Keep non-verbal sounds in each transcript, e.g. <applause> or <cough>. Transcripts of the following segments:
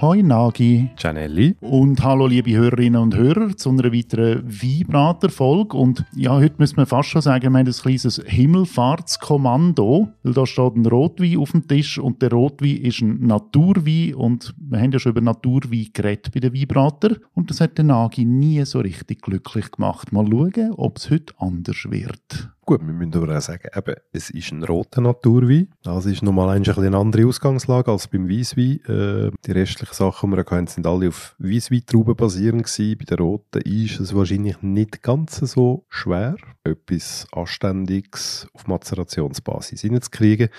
Hoi Nagi. Gianelli. Und hallo liebe Hörerinnen und Hörer zu einer weiteren Weinbrater-Folge. Und ja, heute müssen wir fast schon sagen, wir haben ein kleines Himmelfahrtskommando, weil da steht ein Rotwein auf dem Tisch und der Rotwein ist ein Naturwein und wir haben ja schon über Naturwein geredet bei den Weinbrater und das hat den Nagi nie so richtig glücklich gemacht. Mal schauen, ob es heute anders wird. Gut, wir müssen aber auch sagen, eben, es ist ein roter Naturwein. Das ist nochmal ein eine andere Ausgangslage als beim Weißwein. Äh, die restlichen Sachen, die wir hatten, sind alle auf Weißweintrauben basierend gewesen. Bei den roten ist es wahrscheinlich nicht ganz so schwer, etwas Anständiges auf Macerationsbasis hineinzukriegen.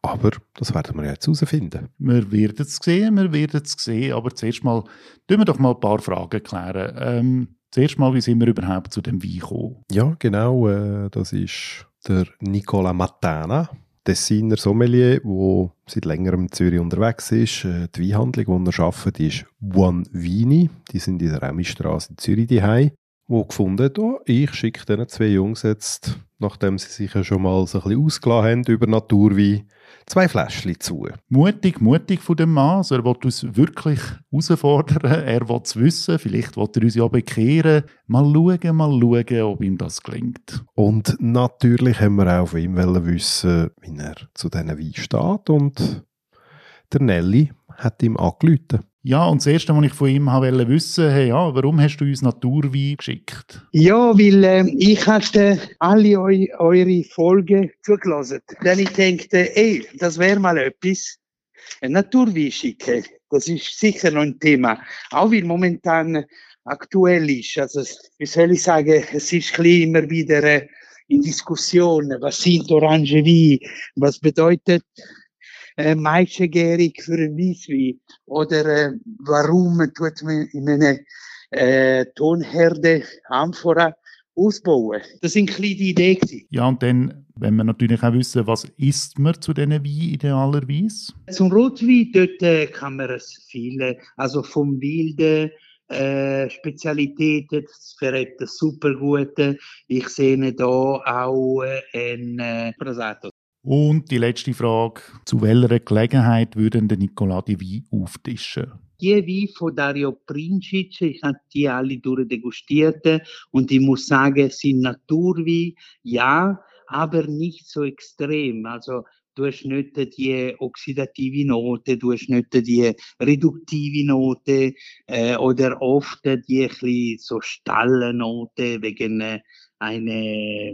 Aber das werden wir jetzt herausfinden. Wir werden es sehen, wir werden es sehen. Aber zuerst mal, tun wir doch mal ein paar Fragen klären. Ähm, Zuerst mal, wie sind wir überhaupt zu dem Wein gekommen? Ja, genau. Äh, das ist der Nicola Matana, Tessiner Sommelier, der seit längerem in Zürich unterwegs ist. Äh, die Weinhandlung, die er arbeitet, ist Buon Vini. Die sind in der Remistraße in Zürich daheim. Wo gefunden hat, oh, ich schicke diesen zwei Jungs jetzt, nachdem sie sich ja schon mal so ein bisschen ausgelassen haben über Naturwein, zwei Fläschchen zu. Mutig, mutig von dem Mann. Also er will uns wirklich herausfordern. Er will es wissen. Vielleicht will er uns ja bekehren. Mal schauen, mal schauen, ob ihm das gelingt. Und natürlich haben wir auch von ihm wissen, wie er zu diesen Wein steht. Und der Nelly hat ihm angerufen. Ja, und das Erste, was ich von ihm wollte wissen, hey, ja, warum hast du uns Naturwein geschickt? Ja, weil äh, ich hatte alle eu eure Folgen zugelassen. Dann ich dachte, ey, das wäre mal etwas. Ein Naturwein schicken, das ist sicher noch ein Thema. Auch weil momentan aktuell ist. Also, wie soll ich sagen, es ist immer wieder äh, in Diskussion, was sind Orangewein, was bedeutet äh, Maischegärig für ein Weißwein oder äh, warum tut man in einer äh, Tonherde Amphora ausbauen. Das sind kleine Ideen. Ja, und dann, wenn wir natürlich auch wissen, was isst man zu diesen Wein idealerweise? Zum Rotwein, dort äh, kann man es viele, also vom Wilden, äh, Spezialitäten, das verrät super gute. Ich sehe da auch äh, ein äh, Prasato. Und die letzte Frage: Zu welcher Gelegenheit würden der Nicola die Wein auftischen? Die Wein von Dario Princic, ich habe die alle durchdegustiert und ich muss sagen, es sind Naturwein, ja, aber nicht so extrem. Also du hast nicht die oxidative Note, du hast nicht die reduktive Note äh, oder oft die so Stallennote wegen einer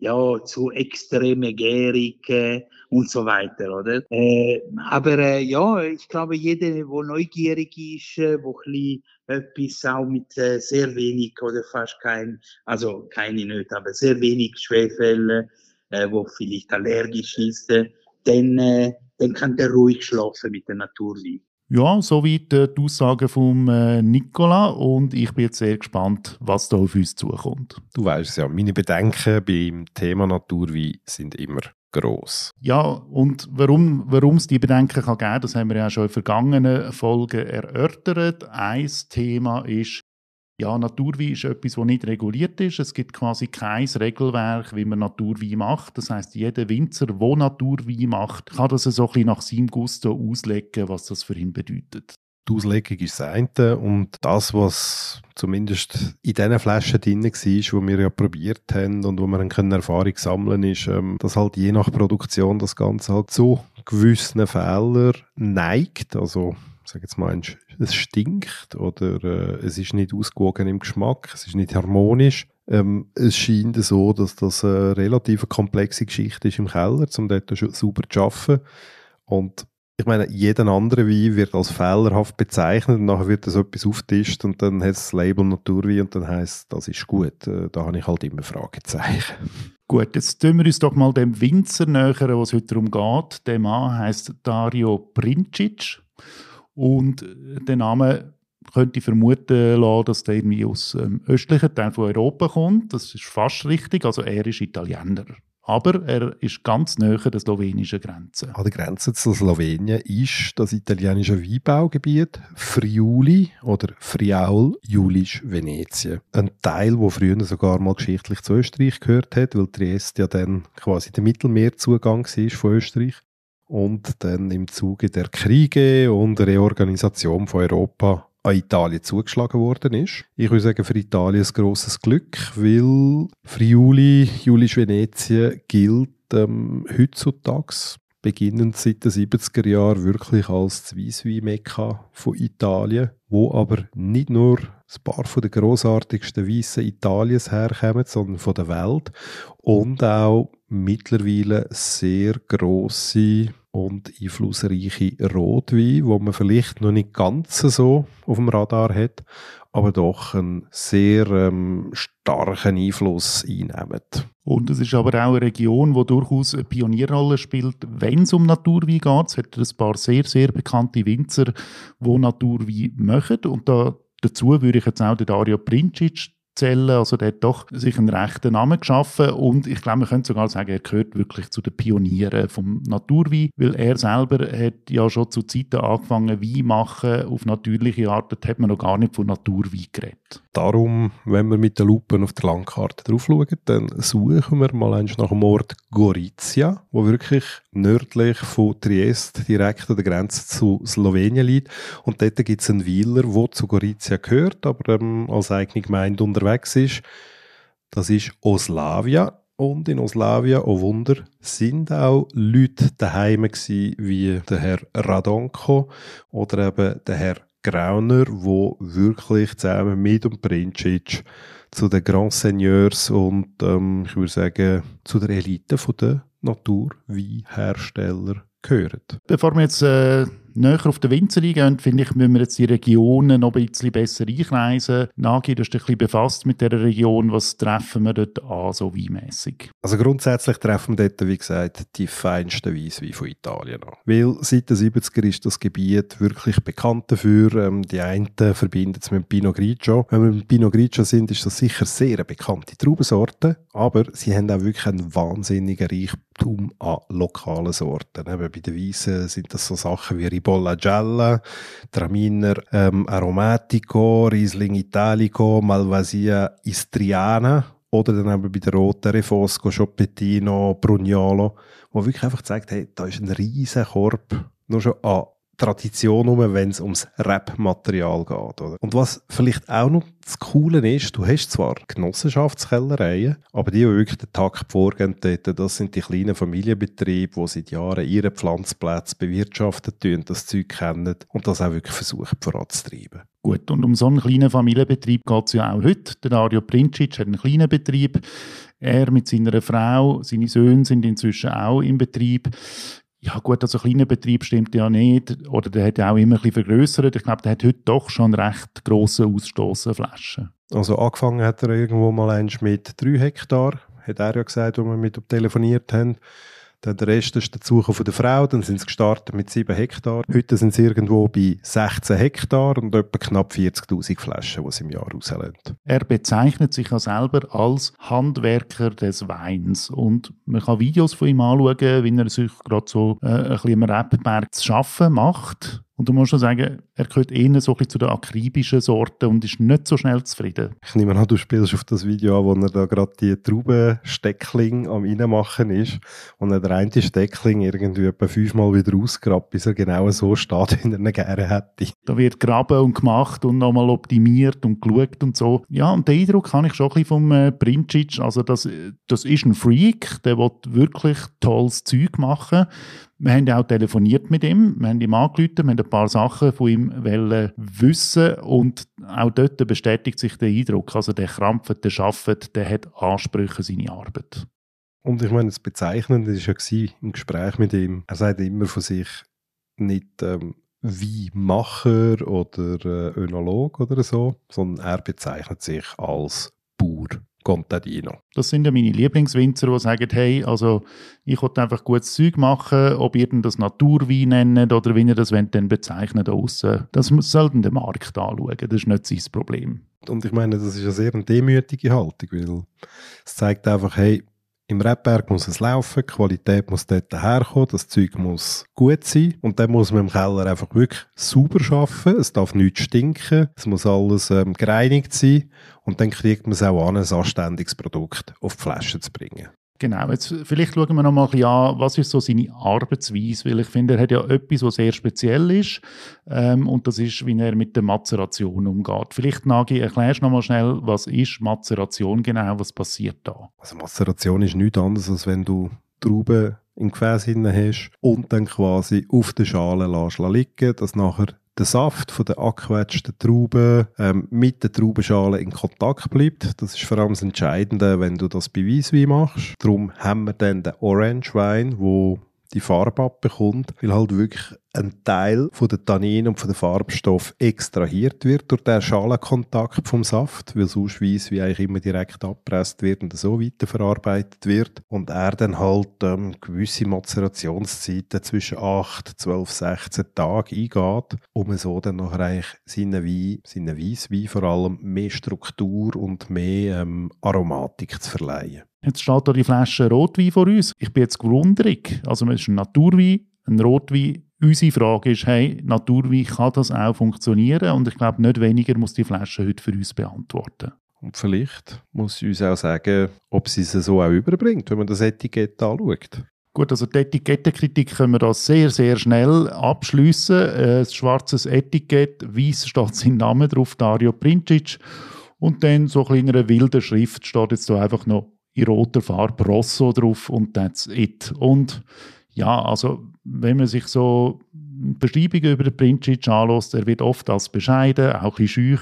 ja, zu extreme Gärig äh, und so weiter, oder? Äh, aber äh, ja, ich glaube, jeder, der neugierig ist, äh, wo ein etwas auch mit äh, sehr wenig oder fast kein, also keine nicht, aber sehr wenig Schwefel, äh, wo vielleicht allergisch ist, äh, dann, äh, dann kann der ruhig schlafen mit der Naturwein. Ja, soweit äh, die Aussagen von äh, Nicola und ich bin jetzt sehr gespannt, was da auf uns zukommt. Du weißt ja, meine Bedenken beim Thema Naturwein sind immer groß. Ja, und warum es die Bedenken kann geben, das haben wir ja schon in vergangenen Folgen erörtert. Ein Thema ist, ja, Naturwein ist etwas, das nicht reguliert ist. Es gibt quasi kein Regelwerk, wie man Naturwein macht. Das heißt, jeder Winzer, der Naturwein macht, kann das so ein bisschen nach seinem Gusto auslegen, was das für ihn bedeutet. Die Auslegung ist das eine und das, was zumindest in diesen Flaschen drin war, die wir ja probiert haben und wo wir dann Erfahrung sammeln können, ist, ähm, dass halt je nach Produktion das Ganze halt zu gewissen Fehlern neigt. Also sage jetzt mal, es stinkt oder äh, es ist nicht ausgewogen im Geschmack, es ist nicht harmonisch. Ähm, es scheint so, dass das eine relativ komplexe Geschichte ist im Keller, um dort sauber zu arbeiten. Und ich meine, jeder andere Wein wird als fehlerhaft bezeichnet und nachher wird das etwas auftischt und dann hat das Label Naturwein und dann heißt das ist gut. Äh, da habe ich halt immer Fragezeichen. Gut, jetzt tun wir uns doch mal dem Winzer nähern, was heute darum geht. Der Mann heißt Dario Princic. Und der Name könnte vermuten lassen, dass der irgendwie aus dem östlichen Teil von Europa kommt. Das ist fast richtig. Also er ist Italiener. aber er ist ganz nahe der slowenischen Grenze. An der Grenze zu Slowenien ist das italienische Weinbaugebiet Friuli oder Friaul Julisch Venetien. Ein Teil, wo früher sogar mal geschichtlich zu Österreich gehört hat, weil Triest ja dann quasi der Mittelmeerzugang war von Österreich und dann im Zuge der Kriege und Reorganisation von Europa an Italien zugeschlagen worden ist. Ich würde sagen, für Italien ein grosses Glück, weil Friuli, Julisch Venetien gilt ähm, heutzutage beginnend seit den 70er Jahren wirklich als das Weisswein-Mekka von Italien, wo aber nicht nur ein paar von den grossartigsten Weissen Italiens herkommen, sondern von der Welt und auch mittlerweile sehr grosse und einflussreiche Rotwein, wo man vielleicht noch nicht ganz so auf dem Radar hat, aber doch einen sehr ähm, starken Einfluss einnehmen. Und es ist aber auch eine Region, die durchaus eine Pionierrolle spielt, wenn es um Naturwein geht. Es hat ein paar sehr, sehr bekannte Winzer, die Naturwein machen. Und da, dazu würde ich jetzt auch den Dario Princic zählen. Also der hat doch sich einen rechten Namen geschaffen und ich glaube, man könnte sogar sagen, er gehört wirklich zu den Pionieren vom Naturwein, weil er selber hat ja schon zu Zeiten angefangen, Wein machen auf natürliche Art. Da hat man noch gar nicht von Naturwein geredet. Darum, wenn wir mit der Lupe auf der Landkarte drauf schauen, dann suchen wir mal nach dem Ort Gorizia, wo wirklich nördlich von Triest direkt an der Grenze zu Slowenien liegt. Und dort gibt es einen Weiler, der zu Gorizia gehört, aber ähm, als eigene Gemeinde unterwegs ist. Das ist Oslavia. Und in Oslavia, oh Wunder, sind auch Leute daheim gewesen, wie der Herr Radonko oder eben der Herr Grauner, wo wirklich zusammen mit dem Princic zu den Grand Seigneurs und ähm, ich würde sagen zu der Elite der Naturweinhersteller gehören. Bevor wir jetzt äh, näher auf den Winzer eingehen, finde ich, müssen wir jetzt die Regionen noch ein bisschen besser einkreisen. Nagi, du hast dich ein bisschen befasst mit dieser Region. Was treffen wir dort an, so weinmässig? Also grundsätzlich treffen wir dort, wie gesagt, die feinsten Weissweine von Italien an. Weil seit den 70er ist das Gebiet wirklich bekannt dafür. Ähm, die einen verbinden es mit Pinot Grigio. Wenn wir mit Pinot Grigio sind, ist das sicher sehr eine bekannte Traubensorte, aber sie haben auch wirklich einen wahnsinnigen Reichtum an lokalen Sorten. Eben bei den Weissen sind das so Sachen wie Ribolla Gialla, Traminer ähm, Aromatico, Riesling Italico, Malvasia Istriana oder dann eben bei der Roten Refosco, Schoppettino, Brugnolo, wo wirklich einfach zeigt, hey, da ist ein riesen Korb nur schon an Tradition um, wenn es ums Rap-Material geht. Oder? Und was vielleicht auch noch das Coole ist, du hast zwar Genossenschaftskellereien, aber die, die wirklich den Takt vorgehen, das sind die kleinen Familienbetriebe, die seit Jahren ihre Pflanzplätze bewirtschaftet tun, das Zeug kennen und das auch wirklich versuchen voranzutreiben. Gut, und um so einen kleinen Familienbetrieb geht es ja auch heute. Der Dario Princic hat einen kleinen Betrieb. Er mit seiner Frau, seine Söhne sind inzwischen auch im Betrieb. Ja gut, also ein kleiner Betrieb stimmt ja nicht. Oder der hat ja auch immer ein bisschen vergrößert. Ich glaube, der hat heute doch schon recht grosse Ausstoß Flaschen. Also angefangen hat er irgendwo mal eins mit drei Hektar. Hat er ja gesagt, als wir mit ihm telefoniert haben. Dann der Rest ist der Suche von der Frau. Dann sind sie gestartet mit 7 Hektar. Heute sind sie irgendwo bei 16 Hektar und etwa knapp 40.000 Flaschen, die sie im Jahr rauslassen. Er bezeichnet sich ja selber als Handwerker des Weins. Und man kann Videos von ihm anschauen, wie er sich gerade so äh, ein bisschen im Rapberg zu arbeiten macht. Und du musst schon sagen, er gehört eher so ein zu der akribischen Sorte und ist nicht so schnell zufrieden. Ich nehme an, du spielst auf das Video an, wo er da gerade die Traubensteckling am Reinmachen ist und er der eine Steckling irgendwie etwa fünfmal wieder ausgrabt, bis er genau so steht, <laughs> wie er ihn gerne hätte. Da wird graben und gemacht und nochmal optimiert und geschaut und so. Ja, und den Eindruck habe ich schon ein bisschen vom äh, Princic. Also das, das ist ein Freak, der will wirklich tolles Zeug machen. Wir haben auch telefoniert mit ihm, wir haben ihm angerufen, wir haben ein paar Sachen von ihm wissen und auch dort bestätigt sich der Eindruck, also der krampft, der arbeitet, der hat Ansprüche an seine Arbeit. Und ich meine, das Bezeichnende war ja im Gespräch mit ihm, er sagt immer von sich nicht ähm, wie Macher oder äh, Önolog oder so, sondern er bezeichnet sich als Bauer. Contadino. Das sind ja meine Lieblingswinzer, die sagen, hey, also ich will einfach gutes Zeug machen, ob ihr das Naturwein nennt oder wie ihr das wollt, dann bezeichnet aussen. Das soll dann der Markt anschauen, das ist nicht sein Problem. Und ich meine, das ist eine sehr demütige Haltung, weil es zeigt einfach, hey, Im Rebberg muss es laufen, die Qualität muss dort herkommen, das Zeug muss gut sein und dann muss man im Keller einfach wirklich sauber schaffen. Es darf nichts stinken, es muss alles ähm, gereinigt sein und dann kriegt man es auch an, ein anständiges Produkt auf die Flasche zu bringen. Genau, jetzt vielleicht schauen wir noch mal an, was ist so seine Arbeitsweise, weil ich finde, er hat ja etwas, was sehr speziell ist ähm, und das ist, wie er mit der Mazeration umgeht. Vielleicht, Nagi, erklärst du noch mal schnell, was ist Mazeration genau, was passiert da? Also Mazeration ist nichts anderes, als wenn du Trauben im Gefäß hast und dann quasi auf der Schale lässt liegen, dass nachher der Saft von der angequetschten Trauben ähm, mit der Traubenschale in Kontakt bleibt. Das ist vor allem das Entscheidende, wenn du das bei Weisswein machst. Darum haben wir dann den Orange Wein, wo die Farbe abbekommt, weil halt wirklich ein Teil von der Tannin und von der Farbstoff extrahiert wird durch den Schalenkontakt vom Saft, weil sonst weiss, wie eigentlich immer direkt abpresst wird und so weiterverarbeitet wird. Und er dann halt ähm, gewisse Mazerationszeiten zwischen 8, 12, 16 Tagen eingeht, um so dann nachher eigentlich seinen Wein, seinen Weisswein vor allem mehr Struktur und mehr ähm, Aromatik zu verleihen. Jetzt steht da die Flasche Rotwein vor uns. Ich bin jetzt gewundert. Also, es ist ein Naturwein, ein Rotwein. Unsere Frage ist, hey, Naturwein, kann das auch funktionieren? Und ich glaube, nicht weniger muss die Flasche heute für uns beantworten. Und vielleicht muss sie uns auch sagen, ob sie es so auch überbringt, wenn man das Etikett anschaut. Gut, also die Etikettenkritik können wir da sehr, sehr schnell abschließen. Ein äh, schwarzes Etikett, weiß steht sein Name drauf, Dario Princic. Und dann so ein kleiner wilder Schrift steht jetzt da einfach noch in roter Farbe Rosso drauf und that's it. Und ja, also wenn man sich so Beschreibungen über den Princic anlässt, er wird oft als bescheiden, auch ein schüch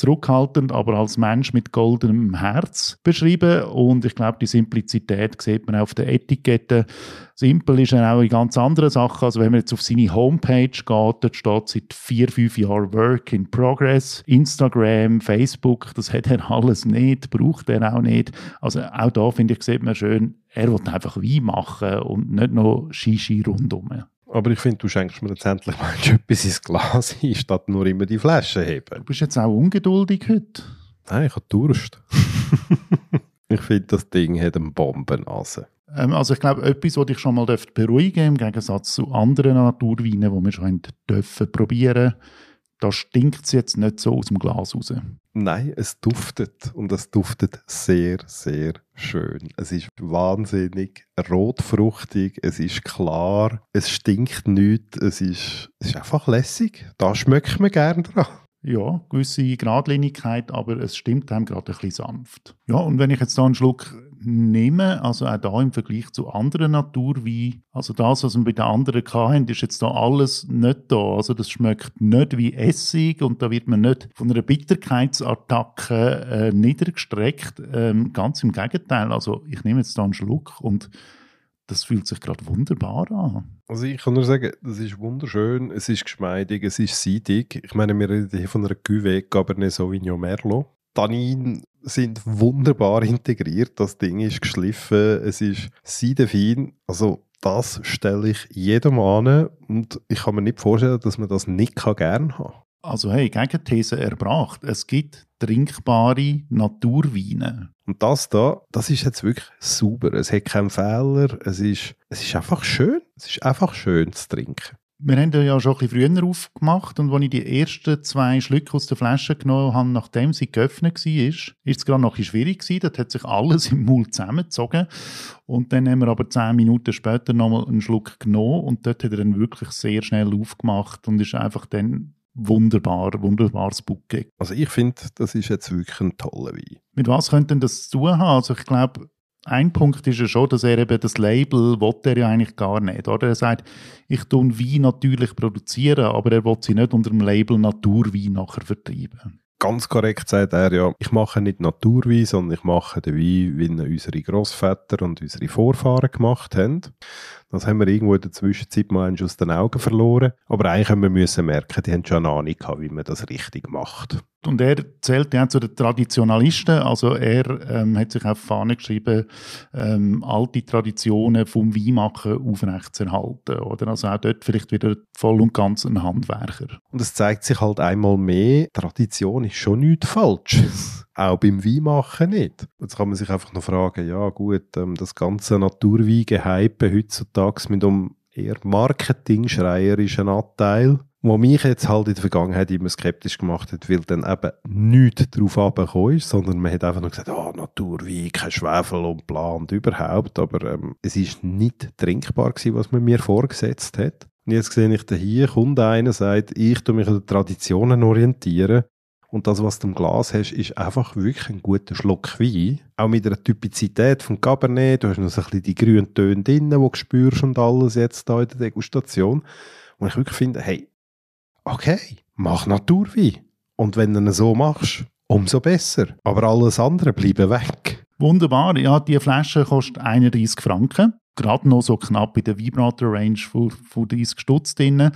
zurückhaltend, aber als Mensch mit goldenem Herz beschrieben. Und ich glaube, die Simplizität sieht man auch auf der Etikette. Simpel ist er auch in ganz anderen Sachen. Also wenn man jetzt auf seine Homepage geht, dort steht seit vier, fünf Jahren Work in Progress. Instagram, Facebook, das hat er alles nicht, braucht er auch nicht. Also auch da, finde ich, sieht man schön, er will einfach Wein machen und nicht noch Shishi rundum. Aber ich finde, du schenkst mir jetzt endlich mal <laughs> etwas ins Glas ein, statt nur immer die Flasche heben. Du bist jetzt auch ungeduldig heute. Nein, ich habe Durst. <laughs> ich finde, das Ding hat einen Bombennase. Ähm, also ich glaube, etwas, was dich schon mal beruhigen im Gegensatz zu anderen Naturweinen, die wir schon dürfen probieren da stinkt es jetzt nicht so aus dem Glas raus. Nein, es duftet und es duftet sehr, sehr schön. Es ist wahnsinnig rotfruchtig, es ist klar, es stinkt nicht, es ist, es ist einfach lässig. Da schmeckt man gerne dran. Ja, gewisse Gradlinigkeit, aber es stimmt einem gerade ein bisschen sanft. Ja, und wenn ich jetzt da einen Schluck nehme, also auch da im Vergleich zu anderen Naturweinen, also das, was wir bei den anderen hatten, ist jetzt da alles nicht da. Also das schmeckt nicht wie Essig und da wird man nicht von einer Bitterkeitsattacke äh, niedergestreckt. Ähm, ganz im Gegenteil. Also ich nehme jetzt da einen Schluck und das fühlt sich gerade wunderbar an. Also ich kann nur sagen, das ist wunderschön, es ist geschmeidig, es ist seidig. Ich meine, wir reden hier von einer Cuvée Cabernet Sauvignon Merlot. Tannin sind wunderbar integriert, das Ding ist geschliffen, es ist seidefein. Also das stelle ich jedem an und ich kann mir nicht vorstellen, dass man das nicht gerne haben kann. Also hey, Gegenthese erbracht. Es gibt trinkbare Naturweine. Und das da, das ist jetzt wirklich super. Es hat keinen Fehler. Es ist, es ist einfach schön. Es ist einfach schön zu trinken. Wir haben ja schon ein bisschen früher aufgemacht und als ich die ersten zwei Schlücke aus der Flasche genommen habe, nachdem sie geöffnet war, ist es gerade noch ein bisschen schwierig gewesen. Dort hat sich alles <laughs> im Mund zusammengezogen. Und dann haben wir aber zehn Minuten später nochmal einen Schluck genommen und dort hat er dann wirklich sehr schnell aufgemacht und ist einfach dann wunderbar, wunderbares Bouquet. Also ich finde, das ist jetzt wirklich ein toller Wein. Mit was könnte denn das zu tun haben? Also ich glaube, ein Punkt ist ja schon, dass er eben das Label will er ja eigentlich gar nicht. Oder? Er sagt, ich tue Wein natürlich produzieren, aber er will sie nicht unter dem Label Naturwein nachher vertreiben. Ganz korrekt sagt er ja, ich mache nicht Naturwein, sondern ich mache den Wein, wie unsere Großväter und unsere Vorfahren gemacht haben. Das haben wir irgendwo in der Zwischenzeit mal aus den Augen verloren. Aber eigentlich haben wir müssen merken, die haben schon eine Ahnung gehabt, wie man das richtig macht. Und er zählt ja zu den Traditionalisten, also er ähm, hat sich auf die Fahne geschrieben, ähm, alte Traditionen vom Weinmachen aufrechtzuerhalten. Oder? Also auch dort vielleicht wieder voll und ganz ein Handwerker. Und es zeigt sich halt einmal mehr, Tradition ist schon nichts Falsches auch beim Weinmachen nicht. Jetzt kann man sich einfach noch fragen, ja gut, ähm, das ganze Naturwein-Gehype heutzutage mit um eher marketingschreierischen Anteil, wo mich jetzt halt in der Vergangenheit immer skeptisch gemacht hat, weil dann eben nichts drauf abgekommen ist, sondern man hat einfach nur gesagt, ah, oh, Naturwein, kein Schwefel und bla und überhaupt, aber ähm, es ist nicht trinkbar gewesen, was man mir vorgesetzt hat. Und jetzt sehe ich da hier, kommt einer, sagt, ich tue mich an den Traditionen orientieren und das, was du im Glas hast, ist einfach wirklich ein guter Schluck Wein. Auch mit der Typizität vom Cabernet. Du hast noch so ein bisschen die grünen Töne drin, die du spürst und alles jetzt da in der Degustation. Und ich wirklich finde, hey, okay, mach Naturwein. Und wenn du ihn so machst, umso besser. Aber alles andere bleibt weg. Wunderbar. Ja, die Flasche kostet 31 Franken gerade noch so knapp in der Vibrator-Range von, von 30 Stutz drin.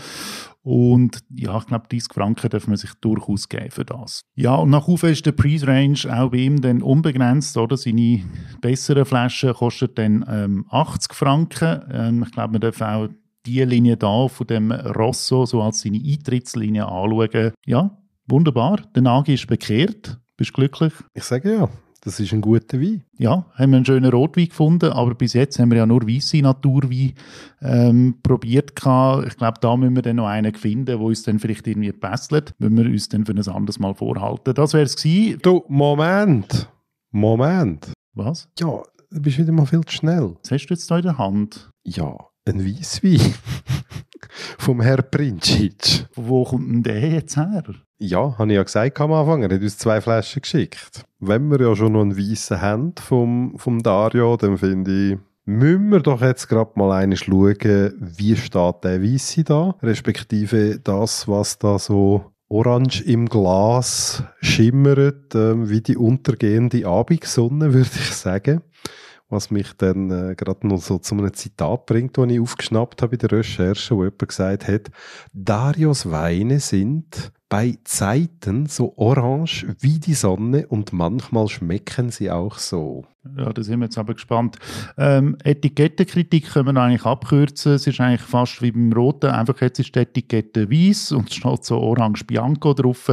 Und ja, ich glaube, 30 Franken darf man sich durchaus geben für das. Ja, und nach oben ist der Preis-Range auch bei ihm dann unbegrenzt, oder? Seine besseren Flaschen kosten dann ähm, 80 Franken. Ähm, ich glaube, man darf auch die Linie da von dem Rosso so als seine Eintrittslinie anschauen. Ja, wunderbar. Der Nagi ist bekehrt. Bist du glücklich? Ich sage ja. Das ist ein guter Wein. Ja, haben wir einen schönen Rotwein gefunden, aber bis jetzt haben wir ja nur weiße Naturwein ähm, probiert. Ich glaube, da müssen wir dann noch einen finden, der uns dann vielleicht irgendwie pässelt. Müssen wir uns dann für ein anderes Mal vorhalten. Das wäre es gewesen. Du, Moment. Moment. Was? Ja, du bist wieder mal viel zu schnell. Was hast du jetzt da in der Hand? Ja, ein Weisswein. <laughs> Vom Herr Princic. Wo kommt denn der jetzt her? Ja, habe ich ja gesagt am Anfang. Er hat uns zwei Flaschen geschickt. Wenn wir ja schon noch einen weißen haben vom, vom Dario, dann finde ich, müssen wir doch jetzt gerade mal eine schauen, wie steht der Weisse da, respektive das, was da so orange im Glas schimmert, äh, wie die untergehende Abendsonne, <laughs> würde ich sagen was mich dann äh, gerade noch so zu einem Zitat bringt, das ich aufgeschnappt habe in der Recherche, wo jemand gesagt hat, Darios Weine sind bei Zeiten so orange wie die Sonne und manchmal schmecken sie auch so. Ja, da sind wir jetzt aber gespannt. Ähm, Etikettenkritik können wir eigentlich abkürzen. Es ist eigentlich fast wie beim Roten. Einfach jetzt ist die Etikette weiß und es steht so Orange Bianco drauf,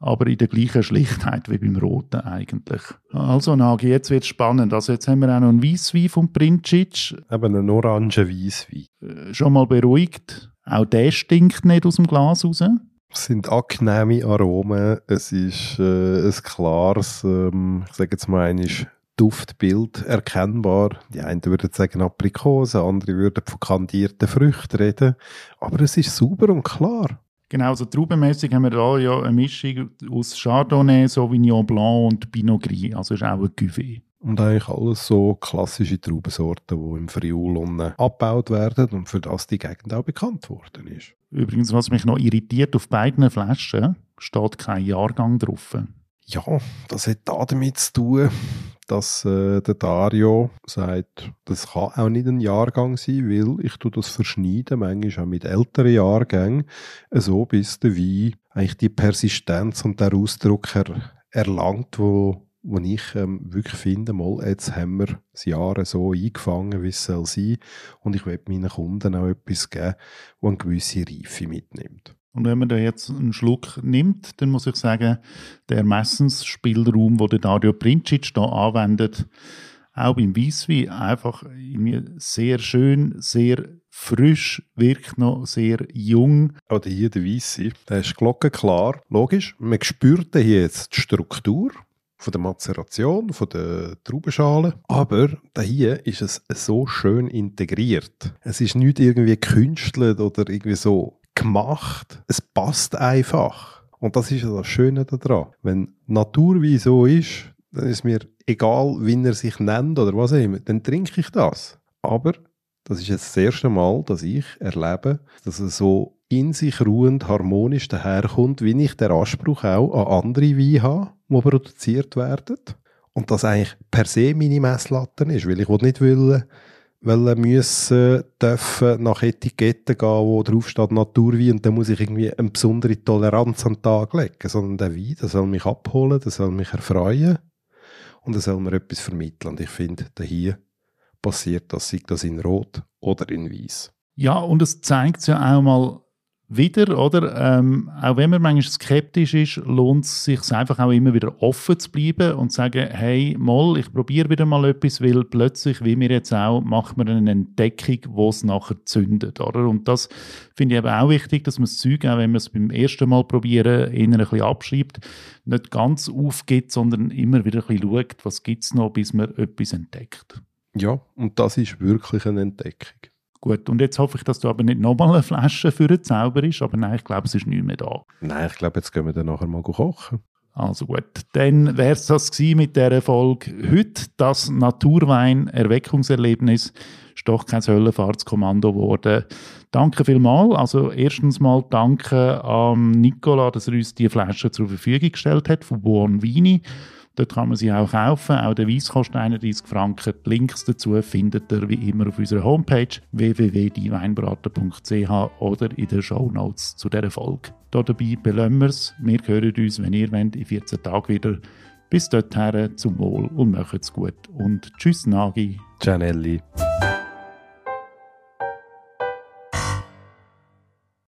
aber in der gleichen Schlichtheit wie beim Roten eigentlich. Also Nagi, jetzt wird es spannend. Also jetzt haben wir auch noch einen Weisswein vom Princic. Eben einen orangen Weisswein. Äh, schon mal beruhigt. Auch der stinkt nicht aus dem Glas raus. Es sind angenehme Aromen. Es ist äh, ein klares, ähm, ich sage jetzt mal, ein Duftbild erkennbar. Die einen würden sagen Aprikose, andere würden von kandierten Früchten reden. Aber es ist sauber und klar. Genau, so traubenmässig haben wir da ja eine Mischung aus Chardonnay, Sauvignon Blanc und Pinot Gris. Also ist auch ein Cuvée. Und eigentlich alles so klassische Traubensorten, die im Friul abgebaut werden und für das die Gegend auch bekannt worden ist. Übrigens, was mich noch irritiert, auf beiden Flaschen steht kein Jahrgang drauf. Ja, das hat damit zu tun, dass äh, der Dario sagt, das kann auch nicht ein Jahrgang sein, weil ich tue das verschneiden, manchmal auch mit älteren Jahrgängen, so bis der Wein eigentlich die Persistenz und der Ausdruck er, erlangt, wo wo ich ähm, wirklich finde, mal, jetzt haben wir das Jahr so eingefangen, wie es soll sein. Und ich will meinen Kunden auch etwas geben, das eine gewisse Reife mitnimmt. Und wenn man da jetzt einen Schluck nimmt, dann muss ich sagen, der Ermessensspielraum, den Dario Princic da anwendet, auch beim Weisswein einfach irgendwie sehr schön, sehr frisch, wirkt noch sehr jung. Oder hier der Weisse, der ist glockenklar. Logisch, man spürt hier jetzt die Struktur, von der Mazeration, von der Traubenschale. Aber hier ist es so schön integriert. Es ist nicht irgendwie gekünstelt oder irgendwie so gemacht. Es passt einfach. Und das ist das Schöne daran. Wenn Natur wie so ist, dann ist mir egal, wie er sich nennt oder was auch immer, dann trinke ich das. Aber das ist jetzt das erste Mal, dass ich erlebe, dass es so in sich ruhend harmonisch daherkommt, wie ich den Anspruch auch an andere Weine habe, die produziert werden. Und das eigentlich per se meine Messlatte ist, weil ich nicht will, weil müssen dürfen nach Etiketten gehen, wo drauf steht Naturwein und dann muss ich irgendwie eine besondere Toleranz an den Tag legen, sondern der Wein, der soll mich abholen, der soll mich erfreuen und der soll mir etwas vermitteln. Und ich finde, hier passiert das, sei das in Rot oder in Weiß. Ja, und es zeigt ja auch mal, wieder, oder? Ähm, auch wenn man manchmal skeptisch ist, lohnt es sich einfach auch immer wieder offen zu bleiben und zu sagen, hey, mal, ich probiere wieder mal etwas, weil plötzlich, wie wir jetzt auch, macht man eine Entdeckung, wo es nachher zündet, oder? Und das finde ich eben auch wichtig, dass man das Zeug, auch wenn man es beim ersten Mal probieren, eher ein bisschen abschreibt, nicht ganz aufgibt, sondern immer wieder ein bisschen schaut, was gibt es noch, bis man etwas entdeckt. Ja, und das ist wirklich eine Entdeckung. Gut, und jetzt hoffe ich, dass du aber nicht nochmal eine Flasche für den Zauber ist, aber nein, ich glaube, es ist nicht mehr da. Nein, ich glaube, jetzt gehen wir dann nachher mal kochen. Also gut, dann wäre es das mit dieser Folge. Heute das Naturwein-Erweckungserlebnis ist doch kein Höllenfahrtskommando geworden. Danke vielmals. Also erstens mal danke an Nicola, dass er uns die Flasche zur Verfügung gestellt hat von Buon Vini. Dort kann man sie auch kaufen. Auch der Weiss kostet 31 Franken. Die Links dazu findet ihr wie immer auf unserer Homepage www.dieweinbraten.ch oder in den Show Notes zu dieser Folge. Hier dabei belömmen wir es. Wir hören uns, wenn ihr wollt, in 14 Tagen wieder. Bis dorthin zum Wohl und macht's gut. Und tschüss, Nagi. Cianelli.